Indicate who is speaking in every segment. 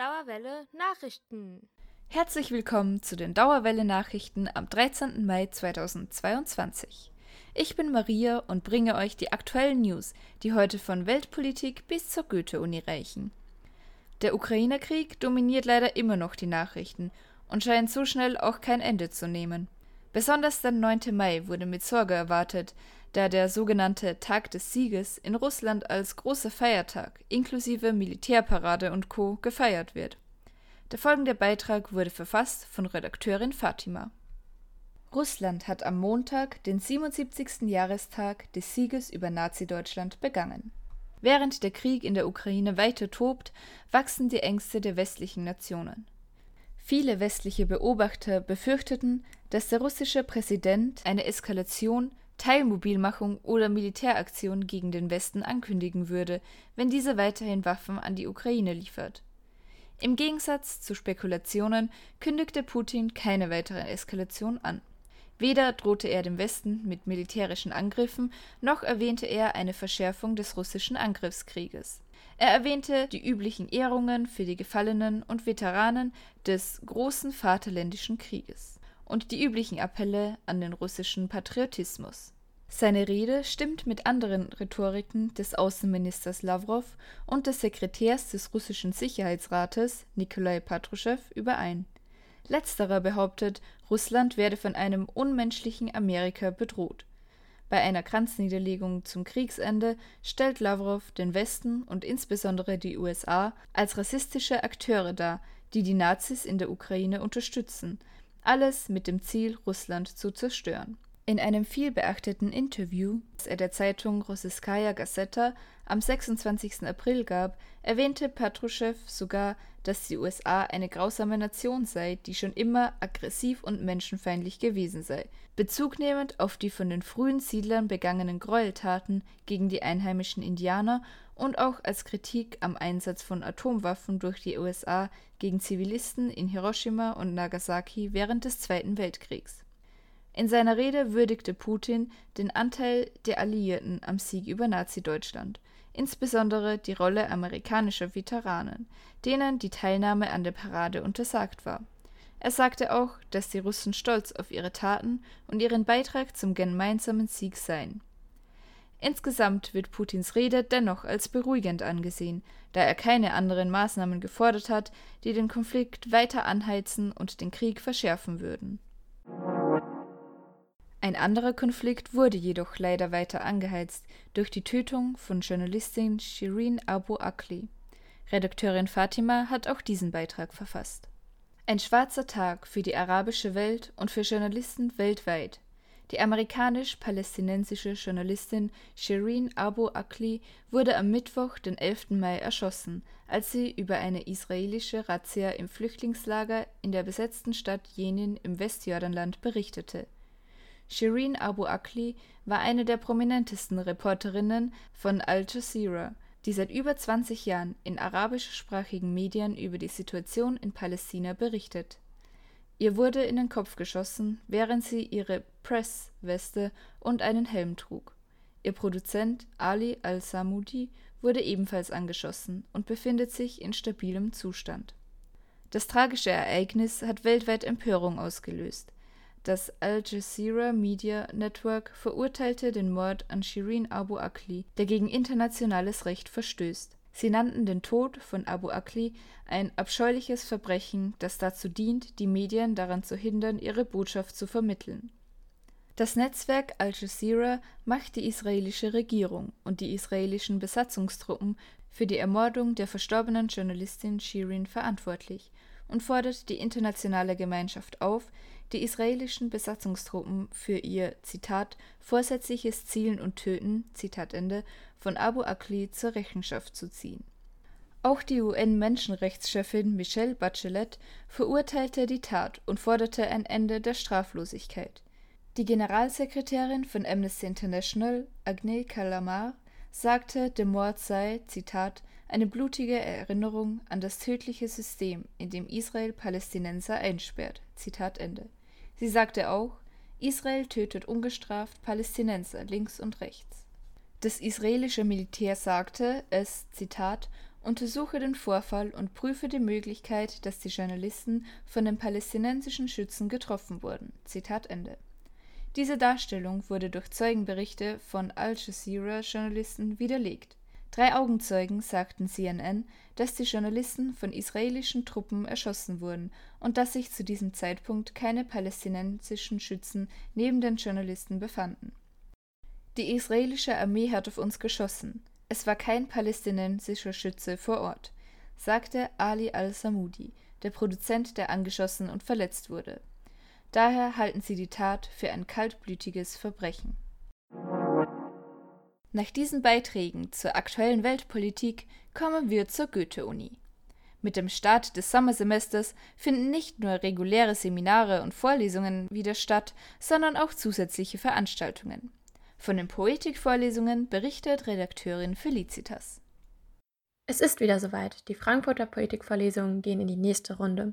Speaker 1: Dauerwelle Nachrichten.
Speaker 2: Herzlich willkommen zu den Dauerwelle Nachrichten am 13. Mai 2022. Ich bin Maria und bringe euch die aktuellen News, die heute von Weltpolitik bis zur Goethe-Uni reichen. Der Ukraine-Krieg dominiert leider immer noch die Nachrichten und scheint so schnell auch kein Ende zu nehmen. Besonders der 9. Mai wurde mit Sorge erwartet, da der sogenannte Tag des Sieges in Russland als großer Feiertag inklusive Militärparade und Co. gefeiert wird. Der folgende Beitrag wurde verfasst von Redakteurin Fatima. Russland hat am Montag den 77. Jahrestag des Sieges über Nazi-Deutschland begangen. Während der Krieg in der Ukraine weiter tobt, wachsen die Ängste der westlichen Nationen. Viele westliche Beobachter befürchteten, dass der russische Präsident eine Eskalation Teilmobilmachung oder Militäraktion gegen den Westen ankündigen würde, wenn diese weiterhin Waffen an die Ukraine liefert. Im Gegensatz zu Spekulationen kündigte Putin keine weitere Eskalation an. Weder drohte er dem Westen mit militärischen Angriffen, noch erwähnte er eine Verschärfung des russischen Angriffskrieges. Er erwähnte die üblichen Ehrungen für die Gefallenen und Veteranen des großen Vaterländischen Krieges und die üblichen Appelle an den russischen Patriotismus. Seine Rede stimmt mit anderen Rhetoriken des Außenministers Lawrow und des Sekretärs des russischen Sicherheitsrates Nikolai Patruschew überein. Letzterer behauptet, Russland werde von einem unmenschlichen Amerika bedroht. Bei einer Kranzniederlegung zum Kriegsende stellt Lawrow den Westen und insbesondere die USA als rassistische Akteure dar, die die Nazis in der Ukraine unterstützen, alles mit dem Ziel, Russland zu zerstören. In einem vielbeachteten Interview, das er der Zeitung Rossiskaya Gazeta am 26. April gab, erwähnte Patruschew sogar, dass die USA eine grausame Nation sei, die schon immer aggressiv und menschenfeindlich gewesen sei, bezugnehmend auf die von den frühen Siedlern begangenen Gräueltaten gegen die einheimischen Indianer und auch als Kritik am Einsatz von Atomwaffen durch die USA gegen Zivilisten in Hiroshima und Nagasaki während des Zweiten Weltkriegs. In seiner Rede würdigte Putin den Anteil der Alliierten am Sieg über Nazi-Deutschland, insbesondere die Rolle amerikanischer Veteranen, denen die Teilnahme an der Parade untersagt war. Er sagte auch, dass die Russen stolz auf ihre Taten und ihren Beitrag zum gemeinsamen Sieg seien. Insgesamt wird Putins Rede dennoch als beruhigend angesehen, da er keine anderen Maßnahmen gefordert hat, die den Konflikt weiter anheizen und den Krieg verschärfen würden. Ein anderer Konflikt wurde jedoch leider weiter angeheizt durch die Tötung von Journalistin Shirin Abu Akli. Redakteurin Fatima hat auch diesen Beitrag verfasst. Ein schwarzer Tag für die arabische Welt und für Journalisten weltweit. Die amerikanisch-palästinensische Journalistin Shirin Abu Akli wurde am Mittwoch, den 11. Mai, erschossen, als sie über eine israelische Razzia im Flüchtlingslager in der besetzten Stadt Jenin im Westjordanland berichtete Shirin Abu Akleh war eine der prominentesten Reporterinnen von Al Jazeera, die seit über 20 Jahren in arabischsprachigen Medien über die Situation in Palästina berichtet. Ihr wurde in den Kopf geschossen, während sie ihre Press-Weste und einen Helm trug. Ihr Produzent Ali al-Samudi wurde ebenfalls angeschossen und befindet sich in stabilem Zustand. Das tragische Ereignis hat weltweit Empörung ausgelöst das Al Jazeera Media Network verurteilte den Mord an Shirin Abu Akleh, der gegen internationales Recht verstößt. Sie nannten den Tod von Abu Akleh ein abscheuliches Verbrechen, das dazu dient, die Medien daran zu hindern, ihre Botschaft zu vermitteln. Das Netzwerk Al Jazeera macht die israelische Regierung und die israelischen Besatzungstruppen für die Ermordung der verstorbenen Journalistin Shirin verantwortlich und fordert die internationale Gemeinschaft auf, die israelischen Besatzungstruppen für ihr Zitat vorsätzliches Zielen und Töten Zitat Ende von Abu Akli zur Rechenschaft zu ziehen. Auch die UN-Menschenrechtschefin Michelle Bachelet verurteilte die Tat und forderte ein Ende der Straflosigkeit. Die Generalsekretärin von Amnesty International, Agnès Kalamar, sagte, der Mord sei, Zitat, eine blutige Erinnerung an das tödliche System, in dem Israel Palästinenser einsperrt. Zitat Ende. Sie sagte auch, Israel tötet ungestraft Palästinenser links und rechts. Das israelische Militär sagte, es, Zitat, untersuche den Vorfall und prüfe die Möglichkeit, dass die Journalisten von den palästinensischen Schützen getroffen wurden. Zitat Ende. Diese Darstellung wurde durch Zeugenberichte von Al Jazeera-Journalisten widerlegt. Drei Augenzeugen sagten CNN, dass die Journalisten von israelischen Truppen erschossen wurden und dass sich zu diesem Zeitpunkt keine palästinensischen Schützen neben den Journalisten befanden. Die israelische Armee hat auf uns geschossen. Es war kein palästinensischer Schütze vor Ort, sagte Ali al-Samudi, der Produzent, der angeschossen und verletzt wurde. Daher halten sie die Tat für ein kaltblütiges Verbrechen. Nach diesen Beiträgen zur aktuellen Weltpolitik kommen wir zur Goethe-Uni. Mit dem Start des Sommersemesters finden nicht nur reguläre Seminare und Vorlesungen wieder statt, sondern auch zusätzliche Veranstaltungen. Von den Poetikvorlesungen berichtet Redakteurin Felicitas.
Speaker 3: Es ist wieder soweit. Die Frankfurter Poetikvorlesungen gehen in die nächste Runde.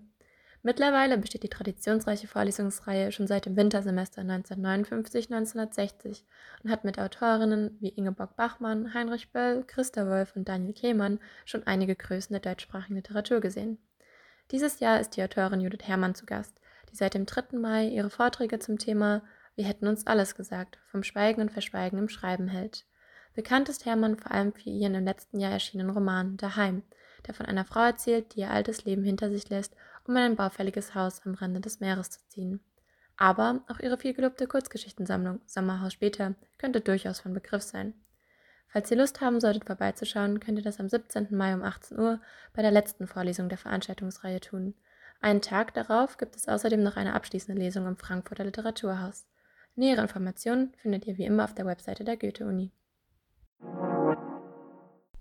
Speaker 3: Mittlerweile besteht die traditionsreiche Vorlesungsreihe schon seit dem Wintersemester 1959-1960 und hat mit Autorinnen wie Ingeborg Bachmann, Heinrich Böll, Christa Wolf und Daniel Kehmann schon einige Größen der deutschsprachigen Literatur gesehen. Dieses Jahr ist die Autorin Judith Herrmann zu Gast, die seit dem 3. Mai ihre Vorträge zum Thema wir hätten uns alles gesagt, vom Schweigen und Verschweigen im Schreiben hält. Bekannt ist Hermann vor allem für ihren im letzten Jahr erschienenen Roman Daheim, der von einer Frau erzählt, die ihr altes Leben hinter sich lässt, um in ein baufälliges Haus am Rande des Meeres zu ziehen. Aber auch ihre vielgelobte Kurzgeschichtensammlung Sommerhaus später könnte durchaus von Begriff sein. Falls ihr Lust haben solltet, vorbeizuschauen, könnt ihr das am 17. Mai um 18 Uhr bei der letzten Vorlesung der Veranstaltungsreihe tun. Einen Tag darauf gibt es außerdem noch eine abschließende Lesung im Frankfurter Literaturhaus. Nähere Informationen findet ihr wie immer auf der Webseite der Goethe-Uni.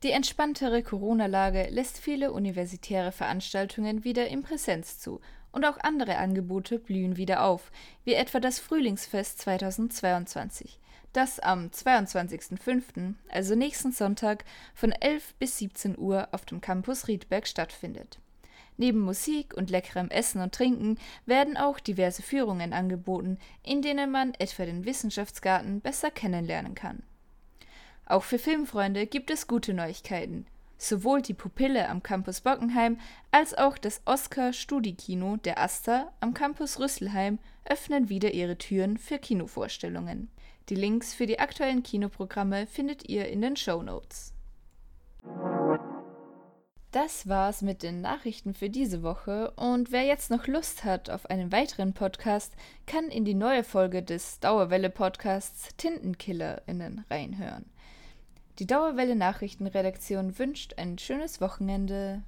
Speaker 2: Die entspanntere Corona-Lage lässt viele universitäre Veranstaltungen wieder in Präsenz zu und auch andere Angebote blühen wieder auf, wie etwa das Frühlingsfest 2022, das am 22.05., also nächsten Sonntag, von 11 bis 17 Uhr auf dem Campus Riedberg stattfindet. Neben Musik und leckerem Essen und Trinken werden auch diverse Führungen angeboten, in denen man etwa den Wissenschaftsgarten besser kennenlernen kann. Auch für Filmfreunde gibt es gute Neuigkeiten. Sowohl die Pupille am Campus Bockenheim als auch das Oscar Studikino der Asta am Campus Rüsselheim öffnen wieder ihre Türen für Kinovorstellungen. Die Links für die aktuellen Kinoprogramme findet ihr in den Show Notes. Das war's mit den Nachrichten für diese Woche und wer jetzt noch Lust hat auf einen weiteren Podcast, kann in die neue Folge des Dauerwelle Podcasts Tintenkillerinnen reinhören. Die Dauerwelle Nachrichtenredaktion wünscht ein schönes Wochenende.